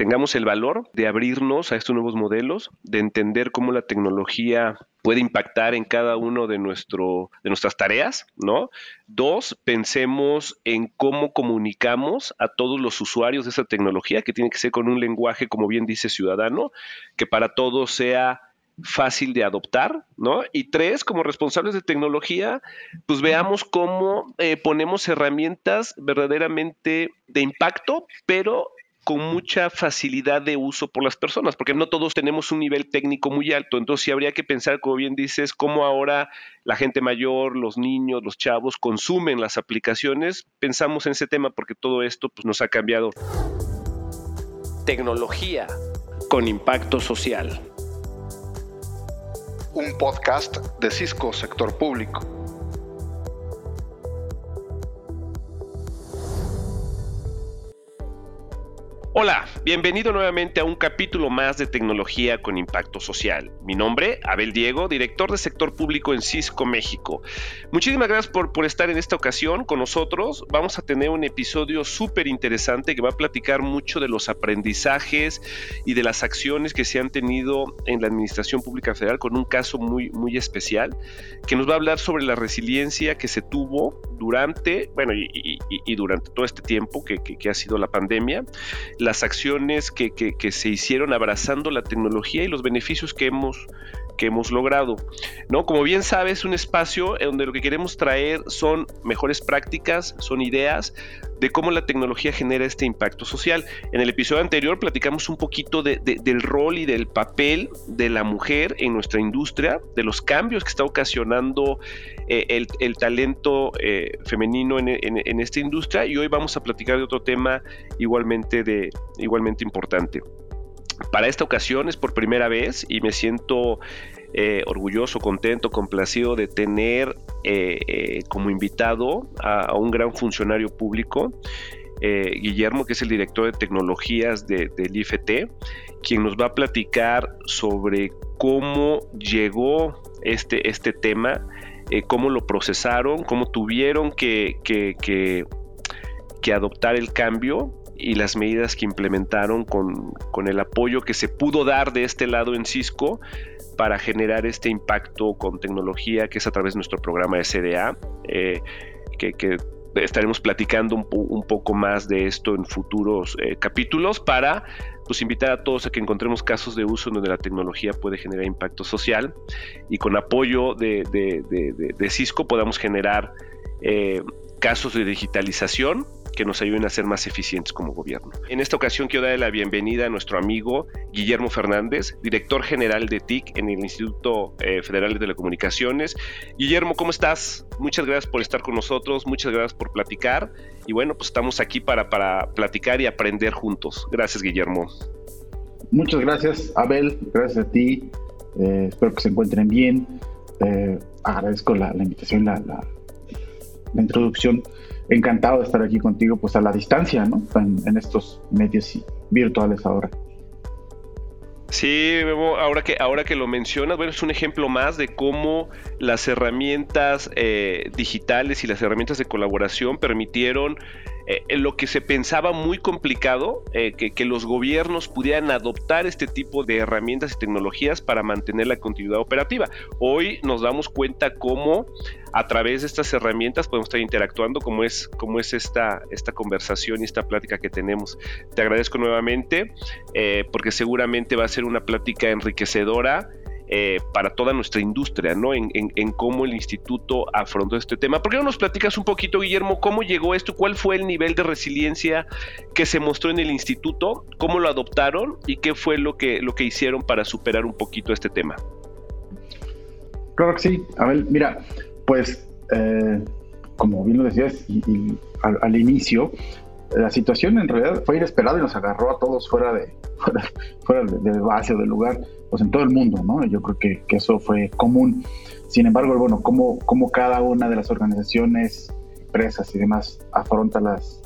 tengamos el valor de abrirnos a estos nuevos modelos, de entender cómo la tecnología puede impactar en cada uno de, nuestro, de nuestras tareas, ¿no? Dos, pensemos en cómo comunicamos a todos los usuarios de esa tecnología, que tiene que ser con un lenguaje, como bien dice, ciudadano, que para todos sea fácil de adoptar, ¿no? Y tres, como responsables de tecnología, pues veamos cómo eh, ponemos herramientas verdaderamente de impacto, pero con mucha facilidad de uso por las personas, porque no todos tenemos un nivel técnico muy alto, entonces sí habría que pensar, como bien dices, cómo ahora la gente mayor, los niños, los chavos consumen las aplicaciones, pensamos en ese tema porque todo esto pues, nos ha cambiado. Tecnología con impacto social un podcast de Cisco Sector Público. Hola, bienvenido nuevamente a un capítulo más de tecnología con impacto social. Mi nombre, Abel Diego, director de sector público en Cisco México. Muchísimas gracias por, por estar en esta ocasión con nosotros. Vamos a tener un episodio súper interesante que va a platicar mucho de los aprendizajes y de las acciones que se han tenido en la Administración Pública Federal con un caso muy, muy especial que nos va a hablar sobre la resiliencia que se tuvo durante, bueno, y, durante todo este tiempo que, que ha sido la pandemia las acciones que, se hicieron abrazando la tecnología y los beneficios que hemos, que hemos logrado. ¿no? Como bien sabes, es un espacio donde lo que queremos traer son mejores prácticas, son ideas de cómo la tecnología genera este impacto social. En el episodio anterior platicamos un poquito del rol y del papel de la mujer en nuestra industria, de los cambios que está ocasionando eh, el, talento eh, femenino en, esta industria y hoy vamos a platicar de otro tema igualmente, de, igualmente importante. Para esta ocasión es por primera vez y me siento eh, orgulloso, contento, complacido de tener como invitado a, un gran funcionario público, Guillermo, que es el director de tecnologías del IFT, quien nos va a platicar sobre cómo llegó este, este tema eh, cómo lo procesaron, cómo tuvieron que, que, adoptar el cambio y las medidas que implementaron con, el apoyo que se pudo dar de este lado en Cisco para generar este impacto con tecnología que es a través de nuestro programa SDA, eh, que, estaremos platicando un, poco más de esto en futuros eh, capítulos para pues invitar a todos a que encontremos casos de uso donde la tecnología puede generar impacto social y con apoyo de, Cisco podamos generar eh, casos de digitalización que nos ayuden a ser más eficientes como gobierno. En esta ocasión quiero darle la bienvenida a nuestro amigo Guillermo Fernández, director general de TIC en el Instituto eh, Federal de Telecomunicaciones. Guillermo, ¿cómo estás? Muchas gracias por estar con nosotros, muchas gracias por platicar y bueno, pues estamos aquí para, para platicar y aprender juntos. Gracias, Guillermo. Muchas gracias, Abel, gracias a ti. Eh, espero que se encuentren bien. Eh, agradezco la, invitación, la, la, la introducción encantado de estar aquí contigo, pues a la distancia, ¿no? En, estos medios virtuales ahora. Sí, ahora que, ahora que lo mencionas, bueno, es un ejemplo más de cómo las herramientas eh, digitales y las herramientas de colaboración permitieron eh, en lo que se pensaba muy complicado, eh, que, que, los gobiernos pudieran adoptar este tipo de herramientas y tecnologías para mantener la continuidad operativa. Hoy nos damos cuenta cómo a través de estas herramientas podemos estar interactuando como es, como es esta, esta conversación y esta plática que tenemos. Te agradezco nuevamente eh, porque seguramente va a ser una plática enriquecedora. Eh, para toda nuestra industria, ¿no? En, cómo el instituto afrontó este tema. ¿Por qué no nos platicas un poquito, Guillermo, cómo llegó esto? ¿Cuál fue el nivel de resiliencia que se mostró en el instituto? ¿Cómo lo adoptaron? ¿Y qué fue lo que, lo que hicieron para superar un poquito este tema? Claro que sí. A ver, mira, pues, eh, como bien lo decías y, al, inicio, la situación en realidad fue inesperada y nos agarró a todos fuera de, fuera, de, base o del lugar, pues en todo el mundo, ¿no? Yo creo que, eso fue común. Sin embargo, bueno, cómo, cómo cada una de las organizaciones, empresas y demás afronta las,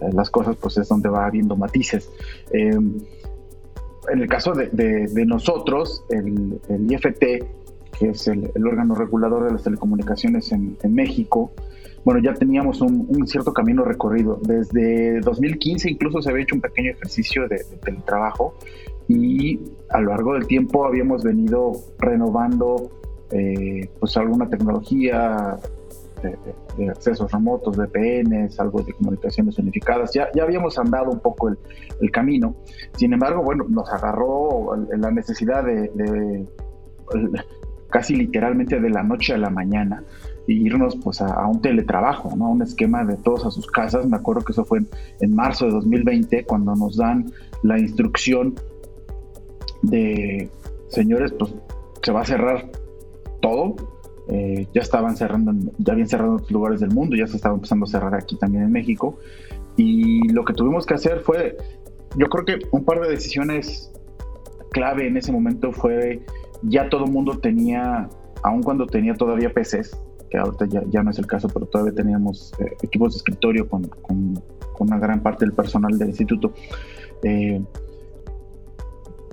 eh, las cosas, pues es donde va habiendo matices. Eh, en el caso de, nosotros, el, IFT que es el, órgano regulador de las telecomunicaciones en, México, bueno, ya teníamos un, cierto camino recorrido. Desde 2015 incluso se había hecho un pequeño ejercicio de, teletrabajo y a lo largo del tiempo habíamos venido renovando eh, pues alguna tecnología de, accesos remotos, VPNs, algo de comunicaciones unificadas. Ya, ya habíamos andado un poco el, camino. Sin embargo, bueno, nos agarró la necesidad de casi literalmente de la noche a la mañana irnos pues a, un teletrabajo, ¿no? Un esquema de todos a sus casas. Me acuerdo que eso fue en, marzo de 2020 cuando nos dan la instrucción de, señores, pues se va a cerrar todo. Eh, ya estaban cerrando, ya habían cerrado otros lugares del mundo, ya se estaba empezando a cerrar aquí también en México. Y lo que tuvimos que hacer fue, yo creo que un par de decisiones clave en ese momento fue, ya todo el mundo tenía, aun cuando tenía todavía PCs, que ahorita ya, no es el caso, pero todavía teníamos eh, equipos de escritorio con, con, una gran parte del personal del instituto. Eh,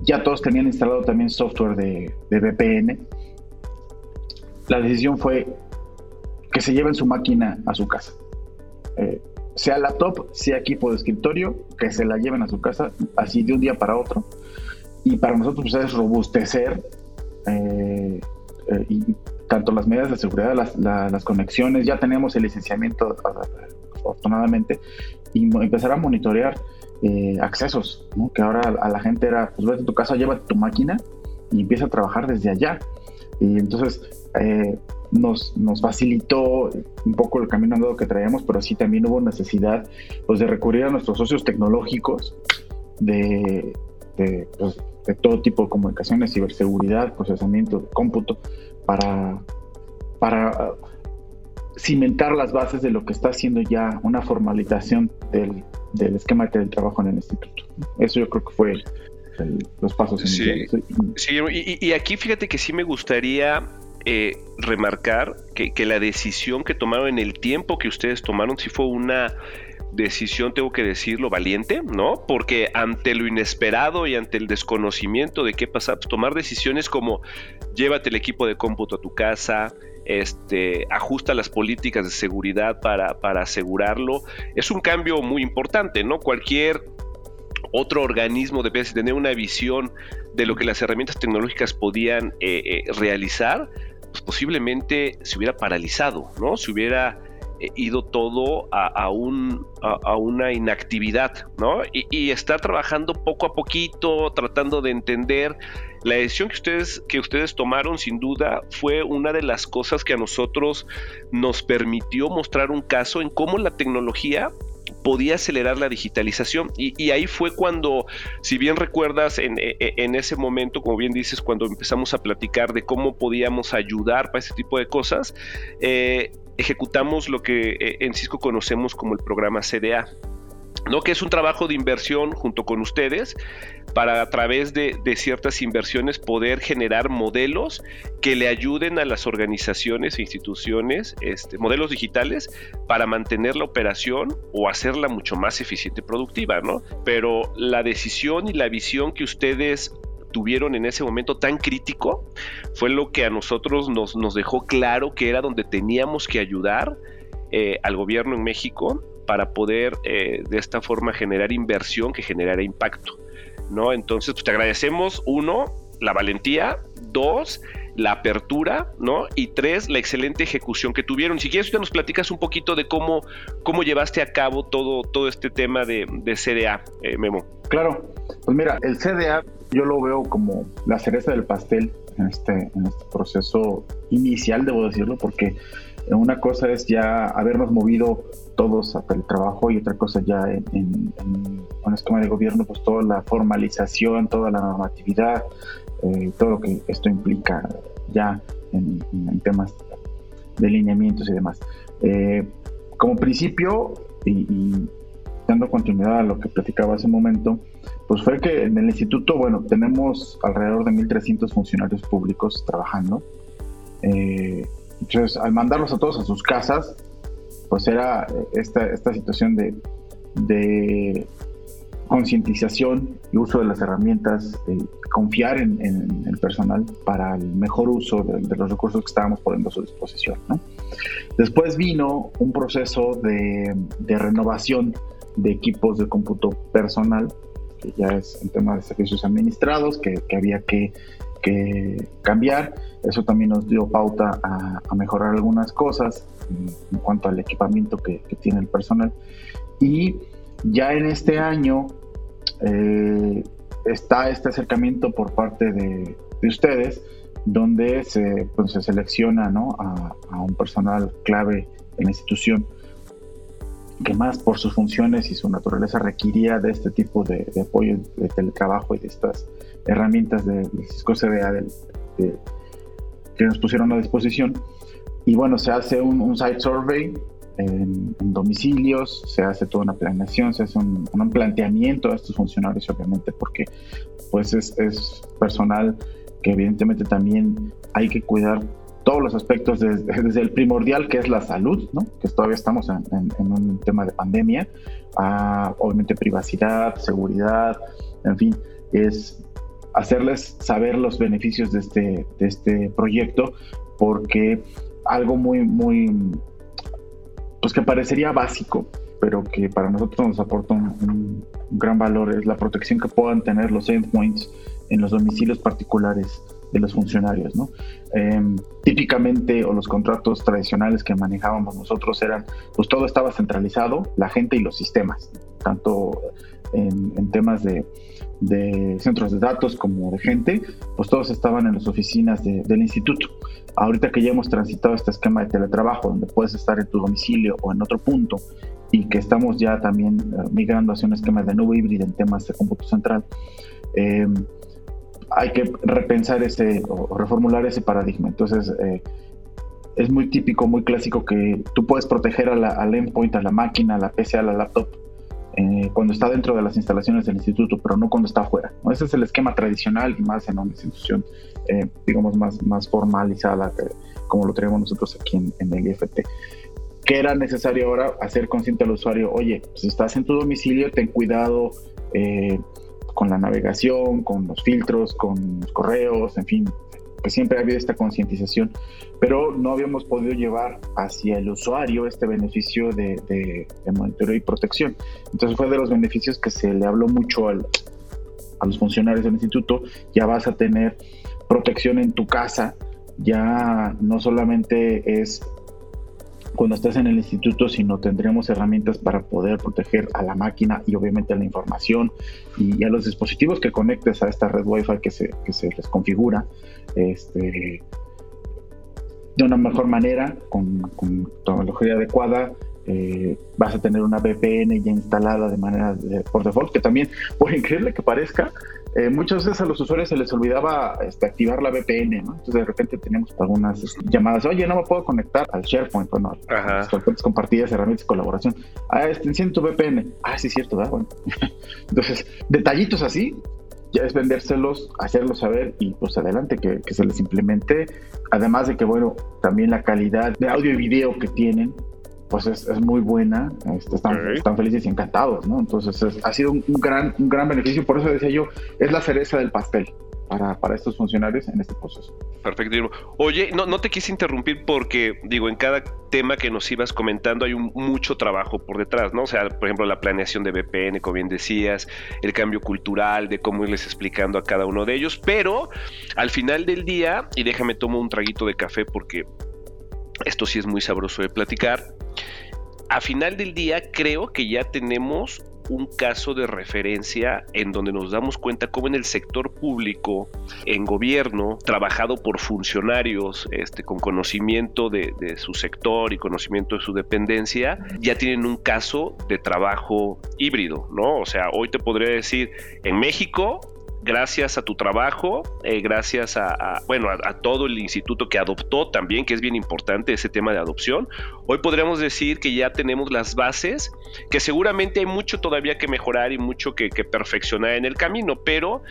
ya todos tenían instalado también software de, de, VPN. La decisión fue que se lleven su máquina a su casa. Eh, sea laptop, sea equipo de escritorio, que se la lleven a su casa, así de un día para otro. Y para nosotros pues, es robustecer y tanto las medidas de seguridad, las, conexiones, ya tenemos el licenciamiento afortunadamente, y empezar a monitorear eh, accesos, que ahora a la gente era, pues vete a tu casa, llévate tu máquina y empieza a trabajar desde allá. Y entonces eh, nos, nos facilitó un poco el camino andado que traíamos, pero sí también hubo necesidad pues, de recurrir a nuestros socios tecnológicos de, de, pues, de todo tipo de comunicaciones, ciberseguridad, procesamiento, cómputo, para, para cimentar las bases de lo que está haciendo ya una formalización del, del esquema de trabajo en el instituto. Eso yo creo que fue los pasos iniciales. Sí, y, aquí fíjate que sí me gustaría eh, remarcar que, que, la decisión que tomaron en el tiempo que ustedes tomaron sí fue una decisión, tengo que decirlo, valiente, ¿no? Porque ante lo inesperado y ante el desconocimiento de qué pasa, pues, tomar decisiones como llévate el equipo de cómputo a tu casa, este, ajusta las políticas de seguridad para, para asegurarlo, es un cambio muy importante, ¿no? Cualquier otro organismo debe tener una visión de lo que las herramientas tecnológicas podían eh, eh, realizar, pues posiblemente se hubiera paralizado, ¿no? Se hubiera ido todo a, a, una inactividad, ¿no? Y, estar trabajando poco a poquito, tratando de entender. La decisión que ustedes, que ustedes tomaron, sin duda, fue una de las cosas que a nosotros nos permitió mostrar un caso en cómo la tecnología podía acelerar la digitalización. Y, ahí fue cuando, si bien recuerdas, en, e, e, en, ese momento, como bien dices, cuando empezamos a platicar de cómo podíamos ayudar para ese tipo de cosas, eh, ejecutamos lo que eh, en Cisco conocemos como el programa CDA. ¿no? que es un trabajo de inversión junto con ustedes para a través de, ciertas inversiones poder generar modelos que le ayuden a las organizaciones e instituciones, este, modelos digitales, para mantener la operación o hacerla mucho más eficiente y productiva, ¿no? Pero la decisión y la visión que ustedes tuvieron en ese momento tan crítico fue lo que a nosotros nos, nos dejó claro que era donde teníamos que ayudar eh, al gobierno en México para poder eh, de esta forma generar inversión que generara impacto. ¿no? Entonces, pues, te agradecemos, uno, la valentía, dos, la apertura, ¿no? Y tres, la excelente ejecución que tuvieron. Si quieres, nos platicas un poquito de cómo, cómo llevaste a cabo todo, todo este tema de, de CDA, eh, Memo. Claro, pues mira, el CDA yo lo veo como la cereza del pastel en este, en este proceso inicial, debo decirlo, porque una cosa es ya habernos movido todos a trabajo y otra cosa ya en, un esquema de gobierno, pues toda la formalización, toda la normatividad, eh, todo lo que esto implica ya en, temas de lineamientos y demás. Eh, como principio, y, dando continuidad a lo que platicaba hace un momento, pues fue que en el instituto, bueno, tenemos alrededor de 1.300 funcionarios públicos trabajando. Eh, entonces, al mandarlos a todos a sus casas, pues era esta, esta situación de, de, concientización y uso de las herramientas, confiar en, el personal para el mejor uso de, los recursos que estábamos poniendo a su disposición. Después vino un proceso de, renovación de equipos de cómputo personal, que ya es en tema de servicios administrados, que, había que, cambiar. Eso también nos dio pauta a, mejorar algunas cosas en, cuanto al equipamiento que, que tiene el personal. Y ya en este año eh, está este acercamiento por parte de, ustedes, donde se, pues, se selecciona a, un personal clave en la institución que más por sus funciones y su naturaleza requería de este tipo de, apoyo de teletrabajo y de estas herramientas de, Cisco CDA que nos pusieron a disposición. Y bueno, se hace un, un site survey en, domicilios, se hace toda una planeación, se hace un, planteamiento a estos funcionarios, obviamente, porque pues es, personal que evidentemente también hay que cuidar todos los aspectos desde, el primordial que es la salud, que todavía estamos en, un tema de pandemia, a, obviamente privacidad, seguridad, en fin, es hacerles saber los beneficios de este, de este proyecto porque algo muy, muy pues que parecería básico, pero que para nosotros nos aporta un, gran valor, es la protección que puedan tener los endpoints en los domicilios particulares de los funcionarios. ¿no? Em, típicamente, o los contratos tradicionales que manejábamos nosotros eran, pues todo estaba centralizado, la gente y los sistemas, tanto en, temas de, centros de datos como de gente, pues todos estaban en las oficinas del instituto. Ahorita que ya hemos transitado este esquema de teletrabajo, donde puedes estar en tu domicilio o en otro punto, y que estamos ya también eh, migrando hacia un esquema de nube híbrida en temas de cómputo central, em, hay que repensar ese o reformular ese paradigma. Entonces, eh, es muy típico, muy clásico que tú puedes proteger a la, al endpoint, a la máquina, a la PC, a la laptop, eh, cuando está dentro de las instalaciones del instituto, pero no cuando está afuera. Ese es el esquema tradicional y más en una institución, eh, digamos, más, más formalizada, como lo tenemos nosotros aquí en, el IFT. ¿Qué era necesario ahora hacer consciente al usuario? Oye, si estás en tu domicilio, ten cuidado eh, con la navegación, con los filtros, con los correos, en fin, que siempre ha habido esta concientización, pero no habíamos podido llevar hacia el usuario este beneficio de, monitoreo y protección. Entonces fue de los beneficios que se le habló mucho a los funcionarios del instituto, ya vas a tener protección en tu casa, ya no solamente es cuando estés en el instituto, sino tendremos herramientas para poder proteger a la máquina y obviamente a la información y, a los dispositivos que conectes a esta red Wi-Fi que se, que se les configura este, de una mejor manera, con, con tecnología adecuada. Eh, vas a tener una VPN ya instalada de manera por default, que también, por increíble que parezca, eh, muchas veces a los usuarios se les olvidaba este, activar la VPN, ¿no? Entonces de repente tenemos algunas llamadas, oye, no me puedo conectar al SharePoint, bueno, a las fuentes compartidas, herramientas de colaboración. Ah, este, enciende tu VPN. Ah, sí, cierto, ¿verdad? Bueno. Entonces, detallitos así, ya es vendérselos, hacerlos saber y pues adelante que, que, se les implemente. Además de que, bueno, también la calidad de audio y video que tienen, pues es, muy buena, este, están, felices y encantados, ¿no? Entonces ha sido un, gran, un gran beneficio, por eso decía yo, es la cereza del pastel. Para, para, estos funcionarios en este proceso. Perfecto. Oye, no, no te quise interrumpir porque, digo, en cada tema que nos ibas comentando hay un, mucho trabajo por detrás, ¿no? O sea, por ejemplo, la planeación de VPN, como bien decías, el cambio cultural, de cómo irles explicando a cada uno de ellos, pero al final del día, y déjame tomo un traguito de café porque esto sí es muy sabroso de platicar, a final del día creo que ya tenemos un caso de referencia en donde nos damos cuenta cómo en el sector público, en gobierno, trabajado por funcionarios este, con conocimiento de, de, su sector y conocimiento de su dependencia, ya tienen un caso de trabajo híbrido, ¿no? O sea, hoy te podría decir, en México gracias a tu trabajo, eh, gracias a, bueno, a, todo el instituto que adoptó también, que es bien importante ese tema de adopción, hoy podríamos decir que ya tenemos las bases, que seguramente hay mucho todavía que mejorar y mucho que, que perfeccionar en el camino, pero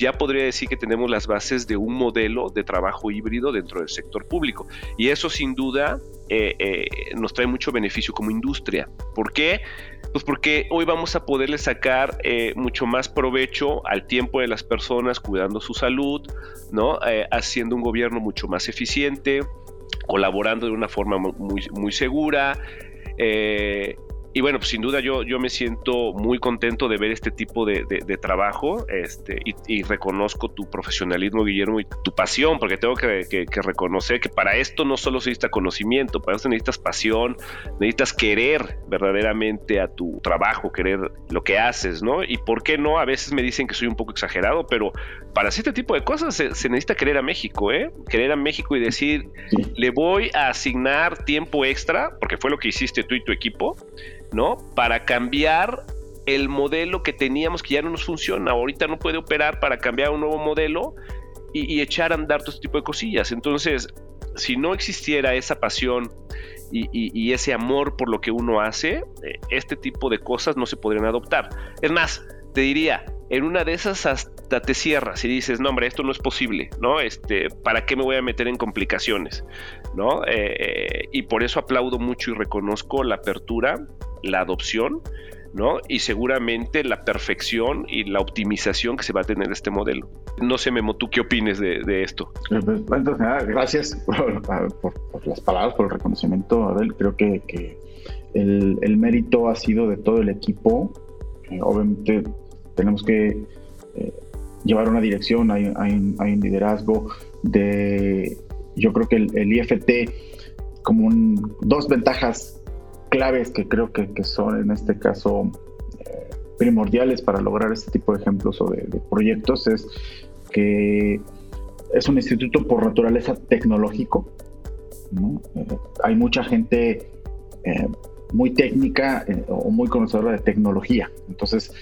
ya podría decir que tenemos las bases de un modelo de trabajo híbrido dentro del sector público. Y eso sin duda eh, eh, nos trae mucho beneficio como industria. ¿Por qué? Pues porque hoy vamos a poderle sacar eh, mucho más provecho al tiempo de las personas cuidando su salud, ¿no? haciendo un gobierno mucho más eficiente, colaborando de una forma muy, muy segura. Y bueno, pues sin duda yo, yo me siento muy contento de ver este tipo de, trabajo este, y, reconozco tu profesionalismo, Guillermo, y tu pasión, porque tengo que, reconocer que para esto no solo se necesita conocimiento, para esto necesitas pasión, necesitas querer verdaderamente a tu trabajo, querer lo que haces, ¿no? Y por qué no, a veces me dicen que soy un poco exagerado, pero para este tipo de cosas se, se necesita querer a México, ¿eh? Querer a México y decir, le voy a asignar tiempo extra, porque fue lo que hiciste tú y tu equipo ¿no? Para cambiar el modelo que teníamos que ya no nos funciona. Ahorita no puede operar para cambiar un nuevo modelo y, echar a andar todo este tipo de cosillas. Entonces, si no existiera esa pasión y, ese amor por lo que uno hace, eh, este tipo de cosas no se podrían adoptar. Es más, te diría, en una de esas hasta te cierras y dices, no hombre, esto no es posible, ¿no? Este, ¿para qué me voy a meter en complicaciones? ¿No? Eh, y por eso aplaudo mucho y reconozco la apertura, la adopción, ¿no? Y seguramente la perfección y la optimización que se va a tener este modelo. No sé, Memo, ¿tú qué opines de, esto? Pues, gracias por, las palabras, por el reconocimiento, Abel. Creo que, el, mérito ha sido de todo el equipo. Eh, obviamente tenemos que eh, llevar una dirección, hay, un liderazgo de, yo creo que el, IFT, como dos ventajas claves que creo que, son en este caso eh, primordiales para lograr este tipo de ejemplos o de, proyectos es que es un instituto por naturaleza tecnológico. Eh, hay mucha gente muy técnica o muy conocedora de tecnología. Entonces,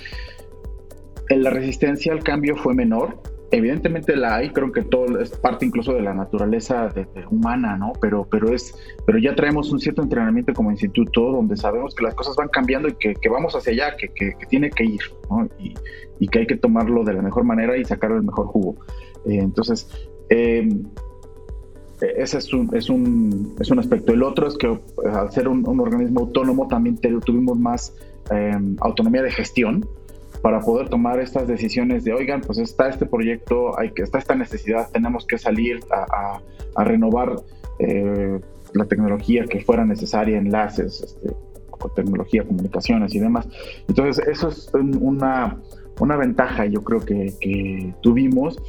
la resistencia al cambio fue menor. Evidentemente la hay, creo que todo es parte incluso de la naturaleza humana, ¿no? Pero, pero, es, pero ya traemos un cierto entrenamiento como instituto donde sabemos que las cosas van cambiando y que, vamos hacia allá, que, que, tiene que ir, ¿no? Y, y, que hay que tomarlo de la mejor manera y sacar el mejor jugo. Eh, entonces, eh, ese es un, es, un, es un aspecto. El otro es que eh, al ser un, organismo autónomo también tuvimos más autonomía de gestión para poder tomar estas decisiones de, oigan, pues está este proyecto, hay que, está esta necesidad, tenemos que salir a, renovar eh, la tecnología que fuera necesaria, enlaces, este, tecnología, comunicaciones y demás. Entonces, eso es una, una ventaja, yo creo que, que tuvimos,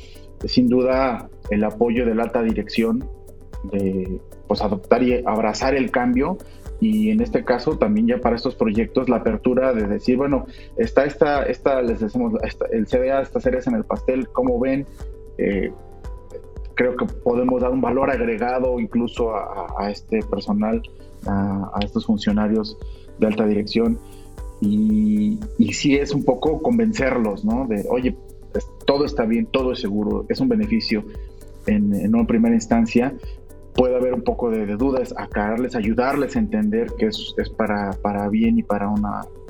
sin duda, el apoyo de la alta dirección de pues adoptar y abrazar el cambio y en este caso también ya para estos proyectos la apertura de decir, bueno, está esta, esta les decimos, el CDA, esta series en el pastel, como ven, eh, creo que podemos dar un valor agregado incluso a, este personal, a, estos funcionarios de alta dirección. Y, y sí es un poco convencerlos, ¿no? De, oye, todo está bien, todo es seguro, es un beneficio en, en una primera instancia, puede haber un poco de, dudas, aclararles, ayudarles a entender que es, es para, para, bien y para un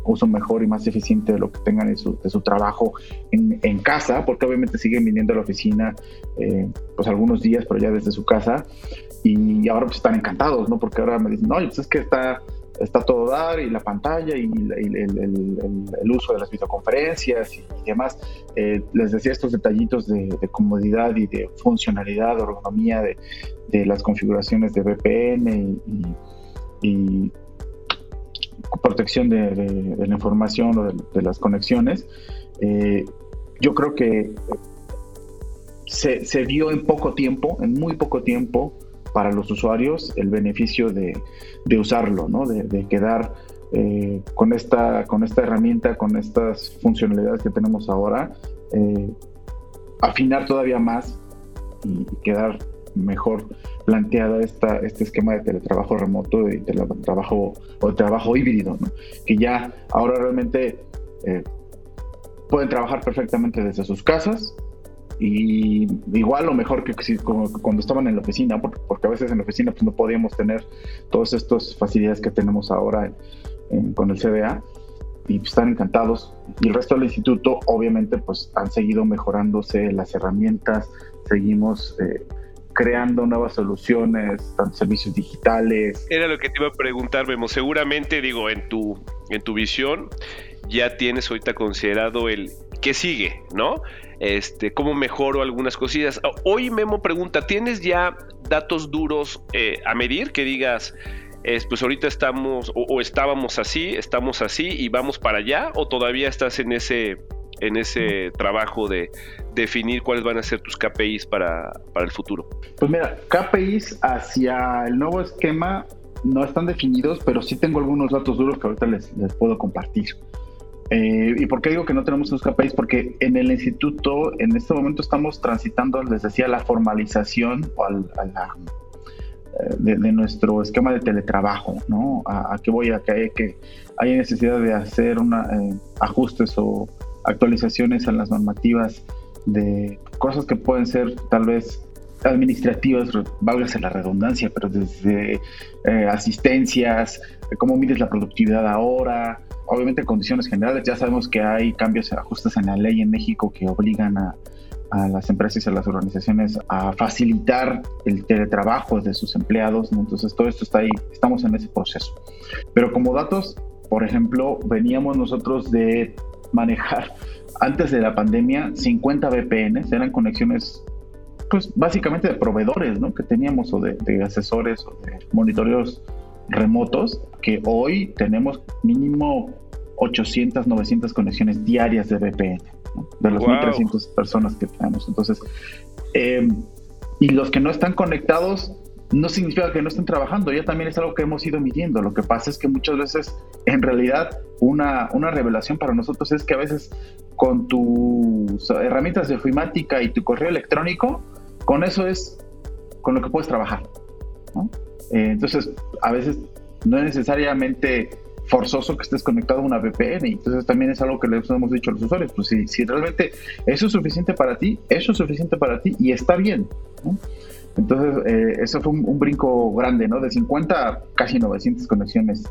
uso mejor y más eficiente de lo que tengan de su, de su trabajo en, en, casa, porque obviamente siguen viniendo a la oficina eh, pues algunos días, pero ya desde su casa, y ahora pues están encantados, ¿no? Porque ahora me dicen, no, pues es que está está todo dar y la pantalla y, el, uso de las videoconferencias y, demás. Eh, les decía estos detallitos de, comodidad y de funcionalidad, de ergonomía de, las configuraciones de VPN y, protección de, la información o de, las conexiones. Eh, yo creo que se, se vio en poco tiempo, en muy poco tiempo, para los usuarios el beneficio de, usarlo, ¿no? de, quedar eh, con, esta, con esta herramienta, con estas funcionalidades que tenemos ahora, eh, afinar todavía más y, quedar mejor planteada esta, este esquema de teletrabajo remoto y teletrabajo o trabajo híbrido, que ya ahora realmente eh, pueden trabajar perfectamente desde sus casas, y igual o mejor que cuando estaban en la oficina, porque, a veces en la oficina pues, no podíamos tener todas estas facilidades que tenemos ahora con el CDA, y están encantados. Y el resto del instituto, obviamente, pues han seguido mejorándose las herramientas, seguimos eh, creando nuevas soluciones, tanto servicios digitales. Era lo que te iba a preguntar, Memo. Seguramente, digo, en tu, en tu visión ya tienes ahorita considerado el qué sigue, ¿no? Este, cómo mejoro algunas cosillas. Hoy Memo pregunta, ¿tienes ya datos duros eh, a medir que digas, pues ahorita estamos o, estábamos así, estamos así y vamos para allá o todavía estás en ese en ese trabajo de definir cuáles van a ser tus KPIs para, para el futuro? Pues mira, KPIs hacia el nuevo esquema no están definidos, pero sí tengo algunos datos duros que ahorita les, les puedo compartir. Eh, ¿Y por qué digo que no tenemos esos KPIs? Porque en el instituto, en este momento estamos transitando, les decía, la formalización o a la de, nuestro esquema de teletrabajo, ¿no? A, qué voy a que, que hay necesidad de hacer una, eh, ajustes o actualizaciones a las normativas de cosas que pueden ser tal vez administrativas, válgase la redundancia, pero desde eh, asistencias, cómo mides la productividad ahora, obviamente condiciones generales, ya sabemos que hay cambios, ajustes en la ley en México que obligan a las empresas y a las organizaciones a facilitar el teletrabajo de sus empleados. Entonces, todo esto está ahí, estamos en ese proceso. Pero como datos, por ejemplo, veníamos nosotros de manejar antes de la pandemia 50 VPNs, eran conexiones pues básicamente de proveedores ¿no? que teníamos o de, de asesores o de monitoreos remotos que hoy tenemos mínimo 800, 900 conexiones diarias de VPN de los 1.300 personas que tenemos. Entonces, eh, y los que no están conectados no significa que no estén trabajando, ya también es algo que hemos ido midiendo. Lo que pasa es que muchas veces, en realidad, una, una revelación para nosotros es que a veces con tus herramientas de ofimática y tu correo electrónico, con eso es con lo que puedes trabajar. Eh, entonces, a veces no es necesariamente forzoso que estés conectado a una VPN. Entonces también es algo que les hemos dicho a los usuarios. Pues si, si realmente eso es suficiente para ti, eso es suficiente para ti y está bien. Entonces, eh, eso fue un, brinco grande, ¿no? De 50 a casi 900 conexiones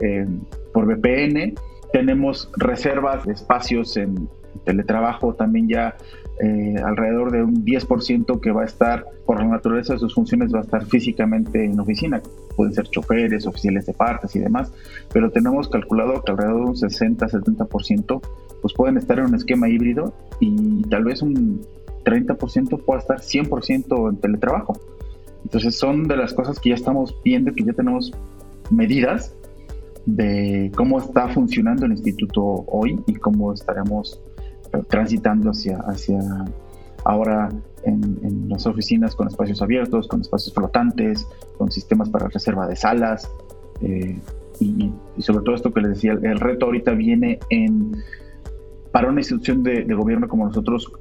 eh, por VPN. Tenemos reservas de espacios en teletrabajo también ya eh, alrededor de un 10% que va a estar, por la naturaleza de sus funciones, va a estar físicamente en oficina. Pueden ser choferes, oficiales de partes y demás, pero tenemos calculado que alrededor de un 60-70% pues pueden estar en un esquema híbrido y tal vez un 30% pueda estar 100% en teletrabajo. Entonces son de las cosas que ya estamos viendo, que ya tenemos medidas de cómo está funcionando el instituto hoy y cómo estaremos transitando hacia, hacia ahora en, las oficinas con espacios abiertos, con espacios flotantes, con sistemas para reserva de salas. Eh, y, sobre todo esto que les decía, el, reto ahorita viene en, para una institución de, gobierno como nosotros,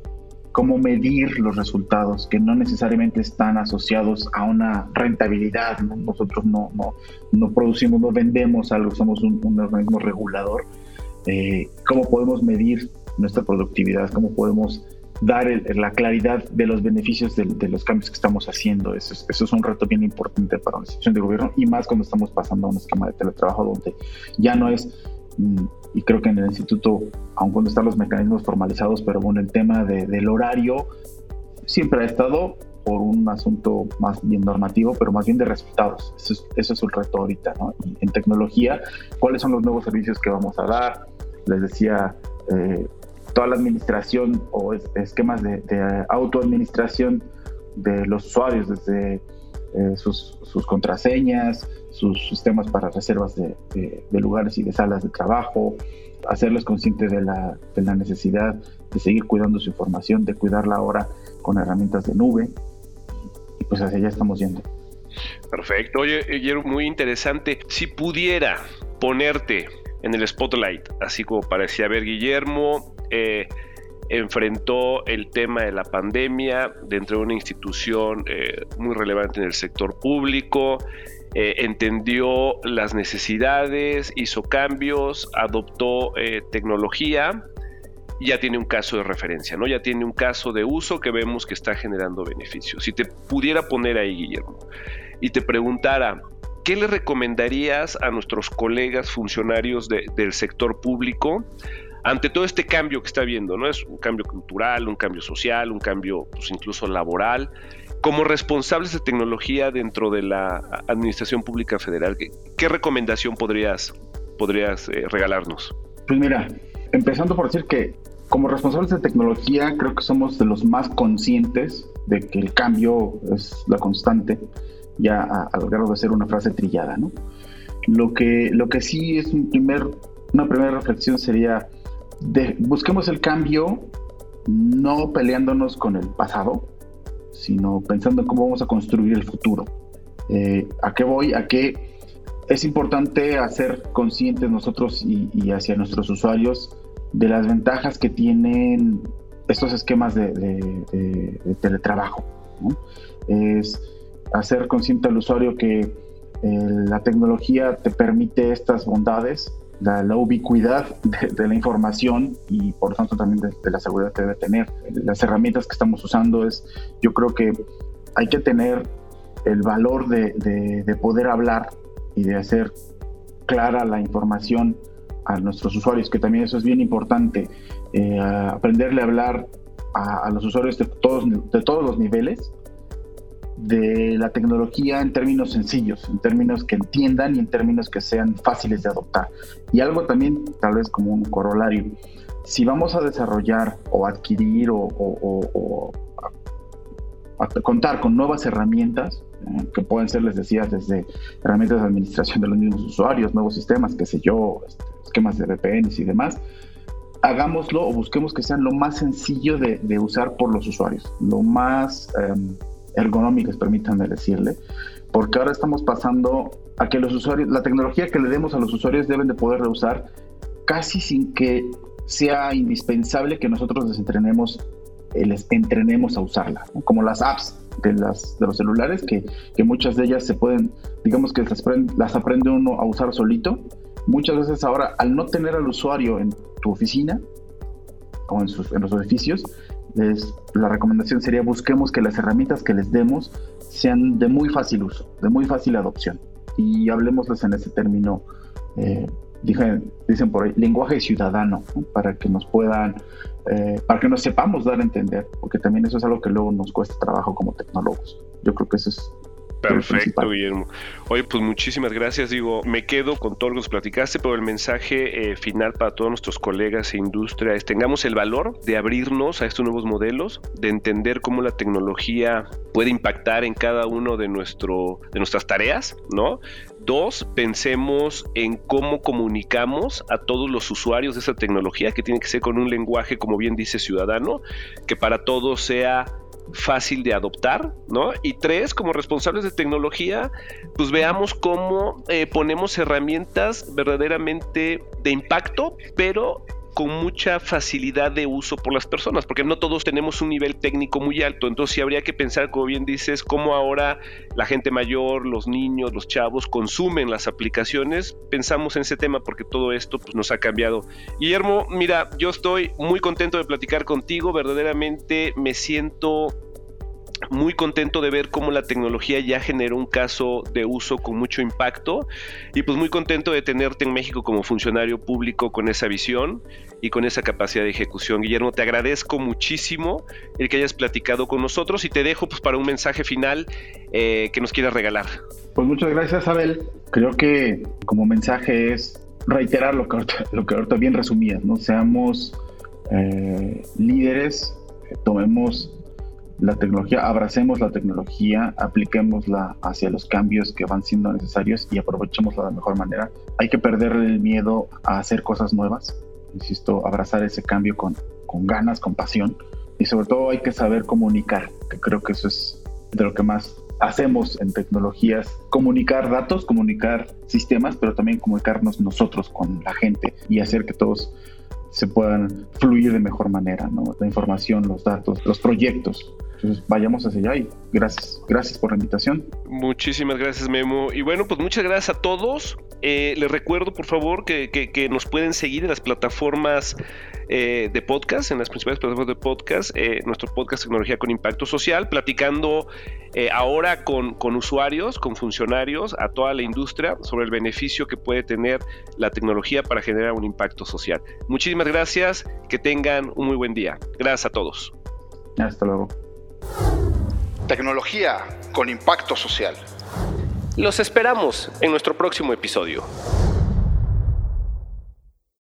cómo medir los resultados que no necesariamente están asociados a una rentabilidad. Nosotros no, no, no, producimos, no vendemos algo, somos un, organismo regulador. Eh, ¿Cómo podemos medir nuestra productividad, cómo podemos dar la claridad de los beneficios de, los cambios que estamos haciendo. Eso es, eso es, un reto bien importante para una institución de gobierno y más cuando estamos pasando a un esquema de teletrabajo donde ya no es, y creo que en el instituto, aun cuando están los mecanismos formalizados, pero bueno, el tema del horario siempre ha estado por un asunto más bien normativo, pero más bien de resultados. Eso es, eso es un reto ahorita, ¿no? En tecnología, ¿cuáles son los nuevos servicios que vamos a dar? Les decía, eh, toda la administración o esquemas de, autoadministración de los usuarios, desde eh, sus, contraseñas, sus sistemas para reservas de, lugares y de salas de trabajo, hacerles conscientes de la, necesidad de seguir cuidando su información, de cuidarla ahora con herramientas de nube. Y pues hacia allá estamos yendo. Perfecto. Oye, Guillermo, muy interesante. Si pudiera ponerte en el spotlight, así como parecía ver Guillermo, eh, enfrentó el tema de la pandemia dentro de una institución eh, muy relevante en el sector público, eh, entendió las necesidades, hizo cambios, adoptó tecnología, ya tiene un caso de referencia, ¿no? Ya tiene un caso de uso que vemos que está generando beneficios. Si te pudiera poner ahí, Guillermo, y te preguntara, ¿qué le recomendarías a nuestros colegas funcionarios del sector público ante todo este cambio que está viendo? ¿no? Es un cambio cultural, un cambio social, un cambio pues, incluso laboral. Como responsables de tecnología dentro de la Administración Pública Federal, ¿qué, recomendación podrías, podrías eh, regalarnos? Pues mira, empezando por decir que como responsables de tecnología creo que somos de los más conscientes de que el cambio es la constante, ya al grado de ser una frase trillada, ¿no? Lo que, lo que sí es un primer, una primera reflexión sería, busquemos el cambio no peleándonos con el pasado, sino pensando en cómo vamos a construir el futuro. Eh, ¿A qué voy? A que es importante hacer conscientes nosotros y hacia nuestros usuarios de las ventajas que tienen estos esquemas de, teletrabajo. Es hacer consciente al usuario que eh, la tecnología te permite estas bondades, la, ubicuidad de, la información y por tanto también de, la seguridad que debe tener. Las herramientas que estamos usando es, yo creo que hay que tener el valor de poder hablar y de hacer clara la información a nuestros usuarios, que también eso es bien importante, eh, aprenderle a hablar a, los usuarios de todos, de todos los niveles de la tecnología en términos sencillos, en términos que entiendan y en términos que sean fáciles de adoptar. Y algo también, tal vez como un corolario, si vamos a desarrollar o adquirir o, contar con nuevas herramientas, eh, que pueden ser, les decía, desde herramientas de administración de los mismos usuarios, nuevos sistemas, qué sé yo, este, esquemas de VPNs y demás, hagámoslo o busquemos que sean lo más sencillo de, usar por los usuarios, lo más um, ergonómicos, permítanme decirle, porque ahora estamos pasando a que los usuarios, la tecnología que le demos a los usuarios deben de poder usar casi sin que sea indispensable que nosotros les entrenemos, eh, les entrenemos a usarla, como las apps de, las, de los celulares, que, que, muchas de ellas se pueden, digamos que las las aprende uno a usar solito, Muchas veces ahora, al no tener al usuario en tu oficina o en, sus, en los edificios, la recomendación sería busquemos que las herramientas que les demos sean de muy fácil uso, de muy fácil adopción. Y hablemosles en ese término, eh, dicen, por ahí, lenguaje ciudadano, para que nos puedan, eh, para que nos sepamos dar a entender, porque también eso es algo que luego nos cuesta trabajo como tecnólogos. Yo creo que eso es Perfecto, Guillermo. Oye, pues muchísimas gracias. Digo, me quedo con todo lo que nos platicaste, pero el mensaje eh, final para todos nuestros colegas e industria es tengamos el valor de abrirnos a estos nuevos modelos, de entender cómo la tecnología puede impactar en cada uno de, nuestro, de nuestras tareas, ¿no? Dos, pensemos en cómo comunicamos a todos los usuarios de esa tecnología, que tiene que ser con un lenguaje, como bien dice, ciudadano, que para todos sea fácil de adoptar, ¿no? Y tres, como responsables de tecnología, pues veamos cómo eh, ponemos herramientas verdaderamente de impacto, pero con mucha facilidad de uso por las personas, porque no todos tenemos un nivel técnico muy alto, entonces sí habría que pensar, como bien dices, cómo ahora la gente mayor, los niños, los chavos consumen las aplicaciones, pensamos en ese tema porque todo esto pues, nos ha cambiado. Guillermo, mira, yo estoy muy contento de platicar contigo, verdaderamente me siento muy contento de ver cómo la tecnología ya generó un caso de uso con mucho impacto y pues muy contento de tenerte en México como funcionario público con esa visión y con esa capacidad de ejecución. Guillermo, te agradezco muchísimo el que hayas platicado con nosotros y te dejo pues para un mensaje final eh, que nos quieras regalar. Pues muchas gracias, Abel. Creo que como mensaje es reiterar lo que ahorita, lo que ahorita bien resumías, ¿no? Seamos eh, líderes, tomemos la tecnología, abracemos la tecnología, apliquémosla hacia los cambios que van siendo necesarios y aprovechémosla de la mejor manera. Hay que perder el miedo a hacer cosas nuevas, insisto, abrazar ese cambio con, con ganas, con pasión y sobre todo hay que saber comunicar, que creo que eso es de lo que más hacemos en tecnologías, comunicar datos, comunicar sistemas, pero también comunicarnos nosotros con la gente y hacer que todos se puedan fluir de mejor manera, ¿no? La información, los datos, los proyectos. Entonces vayamos hacia allá y gracias, gracias por la invitación. Muchísimas gracias Memo. Y bueno, pues muchas gracias a todos Eh, les recuerdo, por favor, que, nos pueden seguir en las plataformas eh, de podcast, en las principales plataformas de podcast, eh, nuestro podcast Tecnología con Impacto Social, platicando ahora con, con, usuarios, con funcionarios, a toda la industria sobre el beneficio que puede tener la tecnología para generar un impacto social. Muchísimas gracias, que tengan un muy buen día. Gracias a todos. Hasta luego. Tecnología con impacto social. Los esperamos en nuestro próximo episodio.